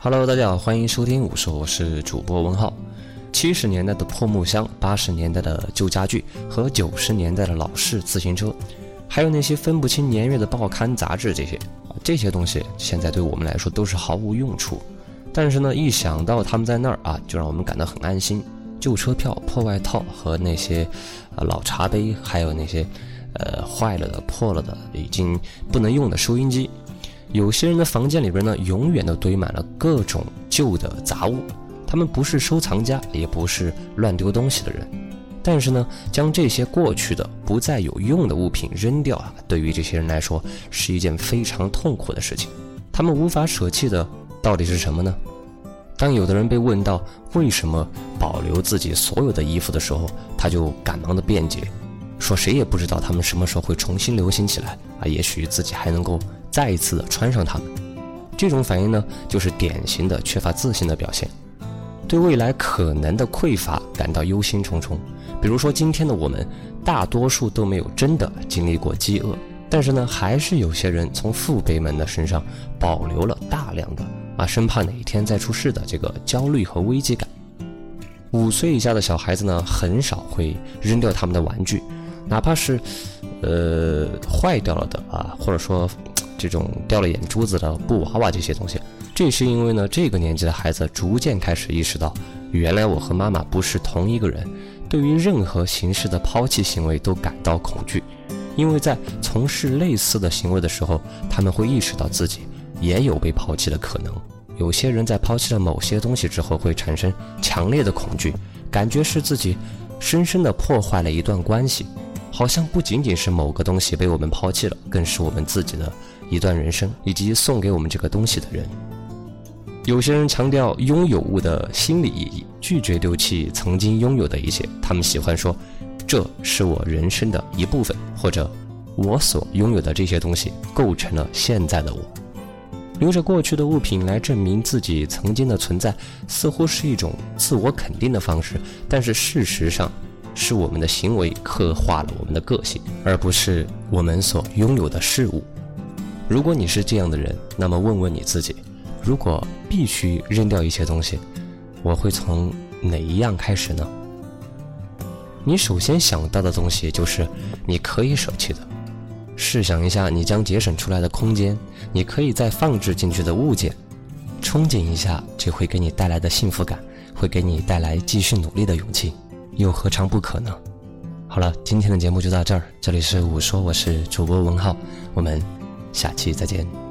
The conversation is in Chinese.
Hello，大家好，欢迎收听五说，我是主播文浩。七十年代的破木箱，八十年代的旧家具和九十年代的老式自行车，还有那些分不清年月的报刊杂志，这些啊这些东西现在对我们来说都是毫无用处。但是呢，一想到他们在那儿啊，就让我们感到很安心。旧车票、破外套和那些呃老茶杯，还有那些呃坏了的、破了的、已经不能用的收音机。有些人的房间里边呢，永远都堆满了各种旧的杂物。他们不是收藏家，也不是乱丢东西的人。但是呢，将这些过去的、不再有用的物品扔掉啊，对于这些人来说是一件非常痛苦的事情。他们无法舍弃的到底是什么呢？当有的人被问到为什么保留自己所有的衣服的时候，他就赶忙的辩解，说谁也不知道他们什么时候会重新流行起来啊，也许自己还能够。再一次的穿上它们，这种反应呢，就是典型的缺乏自信的表现，对未来可能的匮乏感到忧心忡忡。比如说，今天的我们大多数都没有真的经历过饥饿，但是呢，还是有些人从父辈们的身上保留了大量的啊，生怕哪一天再出事的这个焦虑和危机感。五岁以下的小孩子呢，很少会扔掉他们的玩具，哪怕是呃坏掉了的啊，或者说。这种掉了眼珠子的布娃娃这些东西，这是因为呢，这个年纪的孩子逐渐开始意识到，原来我和妈妈不是同一个人，对于任何形式的抛弃行为都感到恐惧，因为在从事类似的行为的时候，他们会意识到自己也有被抛弃的可能。有些人在抛弃了某些东西之后，会产生强烈的恐惧，感觉是自己深深的破坏了一段关系。好像不仅仅是某个东西被我们抛弃了，更是我们自己的一段人生，以及送给我们这个东西的人。有些人强调拥有物的心理意义，拒绝丢弃曾经拥有的一切。他们喜欢说：“这是我人生的一部分”，或者“我所拥有的这些东西构成了现在的我”。留着过去的物品来证明自己曾经的存在，似乎是一种自我肯定的方式，但是事实上。是我们的行为刻画了我们的个性，而不是我们所拥有的事物。如果你是这样的人，那么问问你自己：如果必须扔掉一些东西，我会从哪一样开始呢？你首先想到的东西就是你可以舍弃的。试想一下，你将节省出来的空间，你可以再放置进去的物件，憧憬一下，这会给你带来的幸福感，会给你带来继续努力的勇气。又何尝不可呢？好了，今天的节目就到这儿。这里是五说，我是主播文浩，我们下期再见。